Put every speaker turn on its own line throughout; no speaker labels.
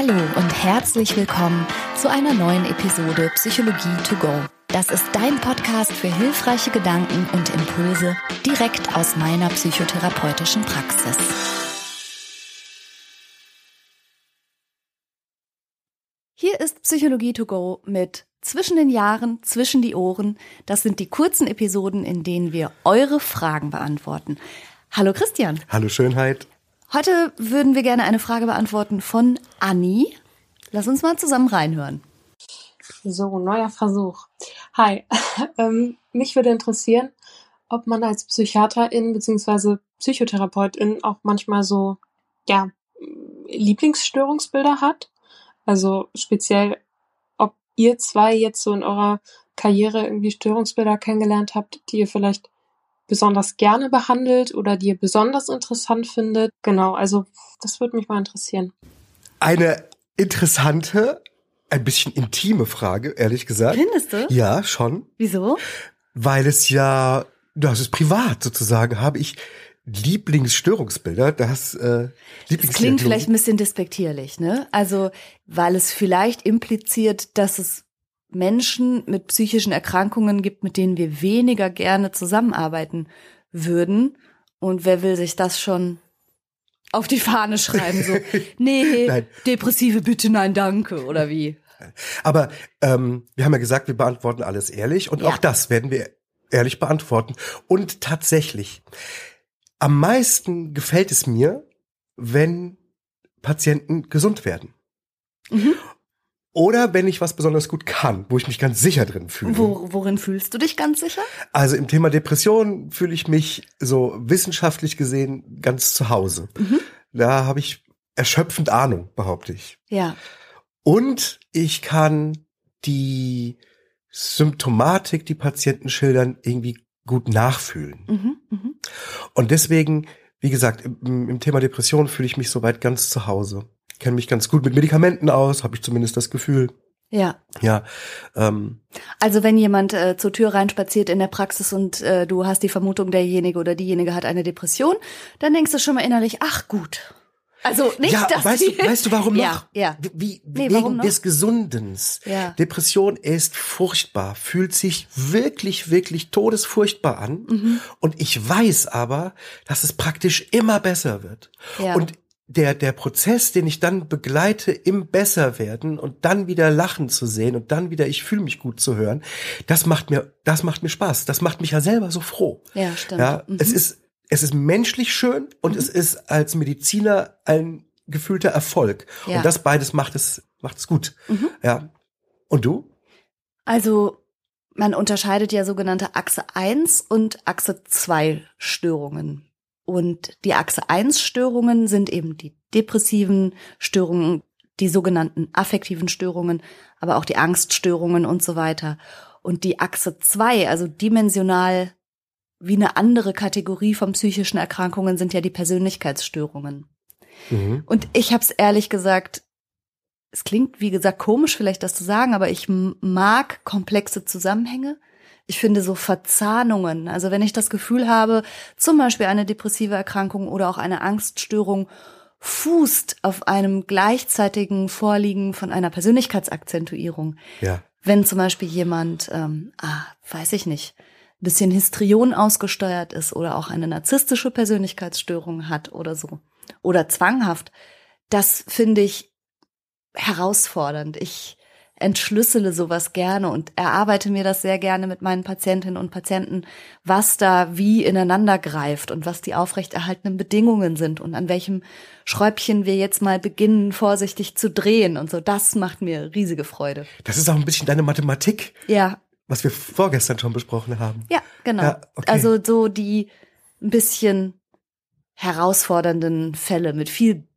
Hallo und herzlich willkommen zu einer neuen Episode Psychologie to go. Das ist dein Podcast für hilfreiche Gedanken und Impulse direkt aus meiner psychotherapeutischen Praxis. Hier ist Psychologie to go mit zwischen den Jahren, zwischen die Ohren. Das sind die kurzen Episoden, in denen wir eure Fragen beantworten. Hallo Christian.
Hallo Schönheit.
Heute würden wir gerne eine Frage beantworten von Anni. Lass uns mal zusammen reinhören.
So, neuer Versuch. Hi, ähm, mich würde interessieren, ob man als Psychiaterin bzw. Psychotherapeutin auch manchmal so, ja, Lieblingsstörungsbilder hat. Also speziell, ob ihr zwei jetzt so in eurer Karriere irgendwie Störungsbilder kennengelernt habt, die ihr vielleicht besonders gerne behandelt oder die ihr besonders interessant findet. Genau, also das würde mich mal interessieren.
Eine interessante, ein bisschen intime Frage, ehrlich gesagt.
Findest du?
Ja, schon.
Wieso?
Weil es ja, das ist privat sozusagen, habe ich Lieblingsstörungsbilder, das äh,
Das klingt vielleicht ein bisschen despektierlich, ne? Also, weil es vielleicht impliziert, dass es Menschen mit psychischen Erkrankungen gibt, mit denen wir weniger gerne zusammenarbeiten würden. Und wer will sich das schon auf die Fahne schreiben? So, nee, nein. depressive bitte, nein, danke, oder wie?
Aber ähm, wir haben ja gesagt, wir beantworten alles ehrlich und ja. auch das werden wir ehrlich beantworten. Und tatsächlich, am meisten gefällt es mir, wenn Patienten gesund werden. Mhm. Oder wenn ich was besonders gut kann, wo ich mich ganz sicher drin fühle.
Wo, worin fühlst du dich ganz sicher?
Also im Thema Depression fühle ich mich so wissenschaftlich gesehen ganz zu Hause. Mhm. Da habe ich erschöpfend Ahnung, behaupte ich.
Ja.
Und ich kann die Symptomatik, die Patienten schildern, irgendwie gut nachfühlen. Mhm, mh. Und deswegen, wie gesagt, im, im Thema Depression fühle ich mich soweit ganz zu Hause kenne mich ganz gut mit Medikamenten aus, habe ich zumindest das Gefühl.
Ja.
Ja. Ähm.
Also wenn jemand äh, zur Tür reinspaziert in der Praxis und äh, du hast die Vermutung, derjenige oder diejenige hat eine Depression, dann denkst du schon mal innerlich, ach gut. Also nicht,
ja,
dass
weißt du, weißt du, warum noch?
Ja, ja.
Wie, nee, wegen des Gesundens.
Ja.
Depression ist furchtbar, fühlt sich wirklich, wirklich todesfurchtbar an. Mhm. Und ich weiß aber, dass es praktisch immer besser wird.
Ja.
Und der, der Prozess, den ich dann begleite im Besserwerden und dann wieder Lachen zu sehen und dann wieder ich fühle mich gut zu hören, das macht mir, das macht mir Spaß. Das macht mich ja selber so froh.
Ja, stimmt.
Ja, mhm. es ist, es ist menschlich schön und mhm. es ist als Mediziner ein gefühlter Erfolg. Ja. Und das beides macht es, macht es gut. Mhm. Ja. Und du?
Also, man unterscheidet ja sogenannte Achse 1 und Achse 2 Störungen. Und die Achse 1 Störungen sind eben die depressiven Störungen, die sogenannten affektiven Störungen, aber auch die Angststörungen und so weiter. Und die Achse 2, also dimensional wie eine andere Kategorie von psychischen Erkrankungen sind ja die Persönlichkeitsstörungen. Mhm. Und ich habe es ehrlich gesagt, es klingt wie gesagt komisch vielleicht das zu sagen, aber ich mag komplexe Zusammenhänge. Ich finde so Verzahnungen, also wenn ich das Gefühl habe, zum Beispiel eine depressive Erkrankung oder auch eine Angststörung fußt auf einem gleichzeitigen Vorliegen von einer Persönlichkeitsakzentuierung.
Ja.
Wenn zum Beispiel jemand, ähm, ah, weiß ich nicht, ein bisschen Histrion ausgesteuert ist oder auch eine narzisstische Persönlichkeitsstörung hat oder so. Oder zwanghaft. Das finde ich herausfordernd. Ich entschlüssele sowas gerne und erarbeite mir das sehr gerne mit meinen Patientinnen und Patienten, was da wie ineinander greift und was die aufrechterhaltenen Bedingungen sind und an welchem Schräubchen wir jetzt mal beginnen, vorsichtig zu drehen und so. Das macht mir riesige Freude.
Das ist auch ein bisschen deine Mathematik.
Ja.
Was wir vorgestern schon besprochen haben.
Ja, genau. Ja, okay. Also so die ein bisschen herausfordernden Fälle mit viel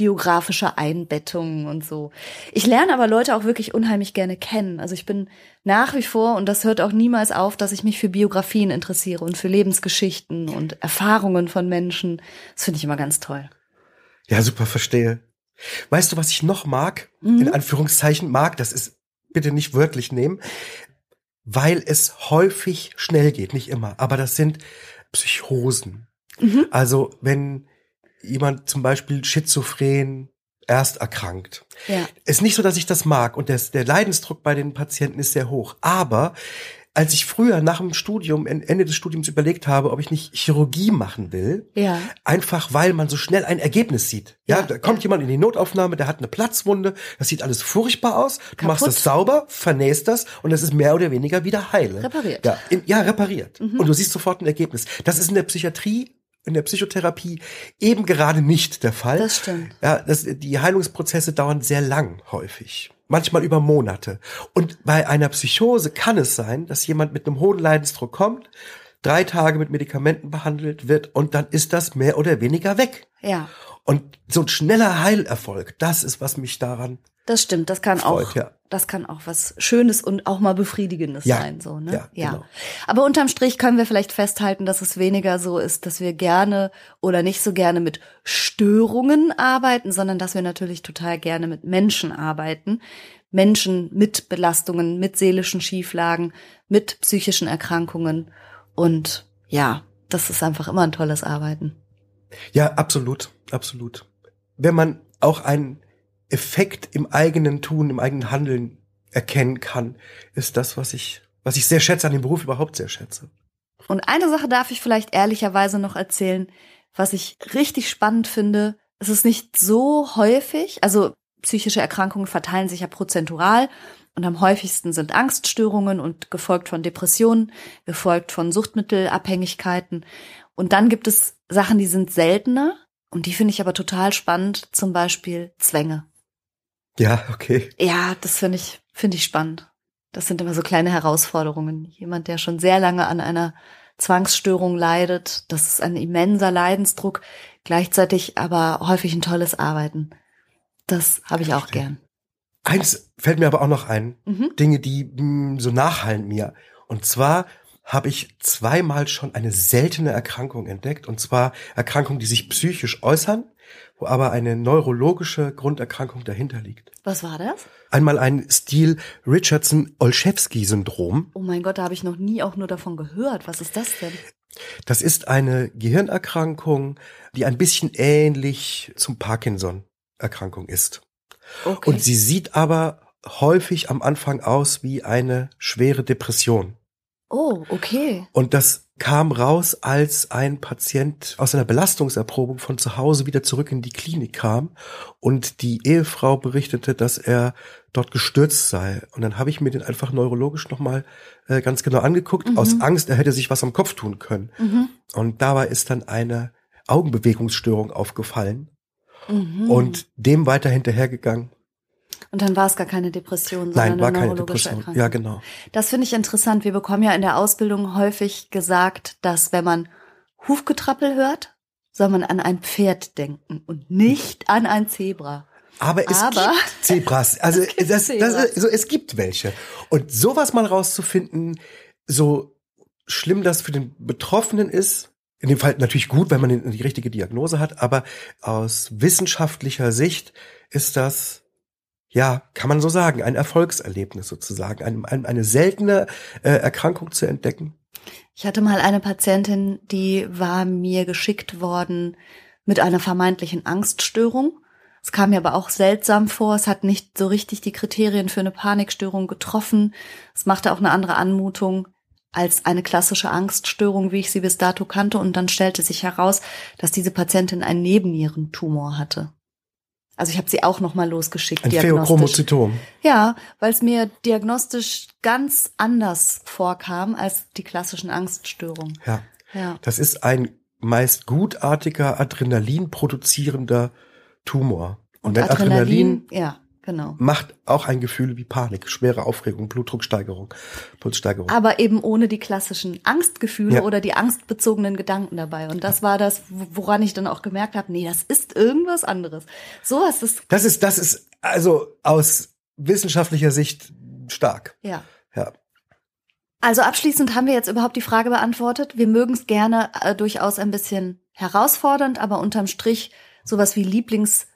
biografische Einbettungen und so. Ich lerne aber Leute auch wirklich unheimlich gerne kennen. Also ich bin nach wie vor, und das hört auch niemals auf, dass ich mich für Biografien interessiere und für Lebensgeschichten und Erfahrungen von Menschen. Das finde ich immer ganz toll.
Ja, super, verstehe. Weißt du, was ich noch mag? Mhm. In Anführungszeichen mag, das ist bitte nicht wörtlich nehmen, weil es häufig schnell geht, nicht immer, aber das sind Psychosen. Mhm. Also wenn jemand zum Beispiel schizophren erst erkrankt.
Ja.
Ist nicht so, dass ich das mag und der, der Leidensdruck bei den Patienten ist sehr hoch. Aber als ich früher nach dem Studium, Ende des Studiums überlegt habe, ob ich nicht Chirurgie machen will,
Ja.
einfach weil man so schnell ein Ergebnis sieht. Ja,
Ja,
da kommt
ja.
jemand in die Notaufnahme, der hat eine Platzwunde, das sieht alles furchtbar aus, du
Kaputt.
machst das sauber, vernähst das und es ist mehr oder weniger wieder heile.
Repariert. Mhm.
Ja, in, ja repariert. Und du siehst sofort ein Ergebnis. Das ist in der Psychiatrie in der Psychotherapie eben gerade nicht der Fall.
Das stimmt.
Ja, das, die Heilungsprozesse dauern sehr lang häufig. Manchmal über Monate. Und bei einer Psychose kann es sein, dass jemand mit einem hohen Leidensdruck kommt, drei Tage mit Medikamenten behandelt wird und dann ist das mehr oder weniger weg.
Ja.
Und so ein schneller Heilerfolg, das ist, was mich daran
Das stimmt, das kann
Freut,
auch,
ja.
das kann auch was Schönes und auch mal Befriedigendes
Ja,
sein, so, ne?
ja, genau.
Aber unterm Strich können wir vielleicht festhalten, dass es weniger so ist, dass wir gerne oder nicht so gerne mit Störungen arbeiten, sondern dass wir natürlich total gerne mit Menschen arbeiten. Menschen mit Belastungen, mit seelischen Schieflagen, mit psychischen Erkrankungen. Und ja, das ist einfach immer ein tolles Arbeiten.
Ja, absolut, absolut. Wenn man auch einen Effekt im eigenen Tun, im eigenen Handeln erkennen kann, ist das, was ich, was ich sehr schätze an dem Beruf überhaupt sehr schätze.
Und eine Sache darf ich vielleicht ehrlicherweise noch erzählen, was ich richtig spannend finde. Es ist nicht so häufig, also psychische Erkrankungen verteilen sich ja prozentual und am häufigsten sind Angststörungen und gefolgt von Depressionen, gefolgt von Suchtmittelabhängigkeiten. Und dann gibt es Sachen, die sind seltener und die finde ich aber total spannend, zum Beispiel Zwänge.
Ja, okay.
Ja, das finde ich, finde ich spannend. Das sind immer so kleine Herausforderungen. Jemand, der schon sehr lange an einer Zwangsstörung leidet, das ist ein immenser Leidensdruck, gleichzeitig aber häufig ein tolles Arbeiten. Das habe ich auch
Verstehe.
gern.
Eins fällt mir aber auch noch ein.
Mhm.
Dinge, die mh, so nachhallen mir. Und zwar habe ich zweimal schon eine seltene Erkrankung entdeckt. Und zwar Erkrankungen, die sich psychisch äußern, wo aber eine neurologische Grunderkrankung dahinter liegt.
Was war das?
Einmal ein Stil Richardson-Olszewski-Syndrom.
Oh mein Gott, da habe ich noch nie auch nur davon gehört. Was ist das denn?
Das ist eine Gehirnerkrankung, die ein bisschen ähnlich zum Parkinson-Erkrankung ist.
Okay.
Und sie sieht aber häufig am Anfang aus wie eine schwere Depression.
oh, okay.
Und das kam raus, als ein Patient aus einer Belastungserprobung von zu Hause wieder zurück in die Klinik kam und die Ehefrau berichtete, dass er dort gestürzt sei. Und dann habe ich mir den einfach neurologisch nochmal äh, ganz genau angeguckt,
Mhm.
aus Angst, er hätte sich was am Kopf tun können.
Mhm.
Und dabei ist dann eine Augenbewegungsstörung aufgefallen
Mhm.
und dem weiter hinterhergegangen.
und dann war es gar keine Depression, sondern
Nein, war
eine
keine
neurologische
Depression.
Erkrankung.
Ja, genau.
Das finde ich interessant. Wir bekommen ja in der Ausbildung häufig gesagt, dass wenn man Hufgetrappel hört, soll man an ein Pferd denken und nicht an ein Zebra.
Aber es
Aber-
gibt Zebras. Also
Es gibt
das,
Zebras.
das, also es gibt welche. Und sowas mal rauszufinden, so schlimm das für den Betroffenen ist, in dem Fall natürlich gut, wenn man die richtige Diagnose hat, aber aus wissenschaftlicher Sicht ist das, ja, kann man so sagen, ein Erfolgserlebnis sozusagen, ein, ein, eine seltene äh, Erkrankung zu entdecken.
Ich hatte mal eine Patientin, die war mir geschickt worden mit einer vermeintlichen Angststörung. Es kam mir aber auch seltsam vor. Es hat nicht so richtig die Kriterien für eine Panikstörung getroffen. Es machte auch eine andere Anmutung als eine klassische Angststörung, wie ich sie bis dato kannte. Und dann stellte sich heraus, dass diese Patientin einen Nebennierentumor hatte. Also ich habe sie auch noch mal losgeschickt.
Ein. Pheochromozytom.
Ja, weil es mir diagnostisch ganz anders vorkam als die klassischen Angststörungen.
Ja.
Ja.
Das ist ein meist gutartiger, Adrenalin produzierender Tumor. Und, wenn Adrenalin,
ja, genau.
macht auch ein Gefühl wie Panik, schwere Aufregung, Blutdrucksteigerung, Pulssteigerung.
Aber eben ohne die klassischen Angstgefühle
Ja.
oder die angstbezogenen Gedanken dabei. Und das war das, woran ich dann auch gemerkt habe, nee, das ist irgendwas anderes. Sowas ist,
Das ist, das ist also aus wissenschaftlicher Sicht stark.
ja.
Ja.
Also abschließend haben wir jetzt überhaupt die Frage beantwortet. Wir mögen es gerne äh, durchaus ein bisschen herausfordernd, aber unterm Strich sowas wie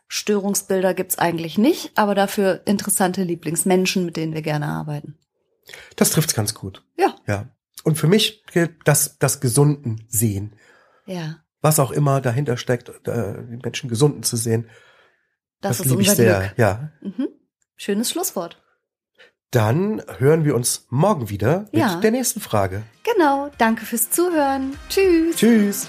Lieblingsstörungsbilder gibt's eigentlich nicht, aber dafür interessante Lieblingsmenschen, mit denen wir gerne arbeiten.
Das trifft's ganz gut.
Ja,
Ja. Und für mich gilt das, das Gesunden sehen.
ja.
Was auch immer dahinter steckt, äh, den Menschen Gesunden zu sehen.
Das,
Das,
ist
liebe ich
unser
sehr.
Glück.
Ja.
Mhm. Schönes Schlusswort.
Dann hören wir uns morgen wieder mit
Ja.
der nächsten Frage.
Genau. Danke fürs Zuhören. Tschüss.
Tschüss.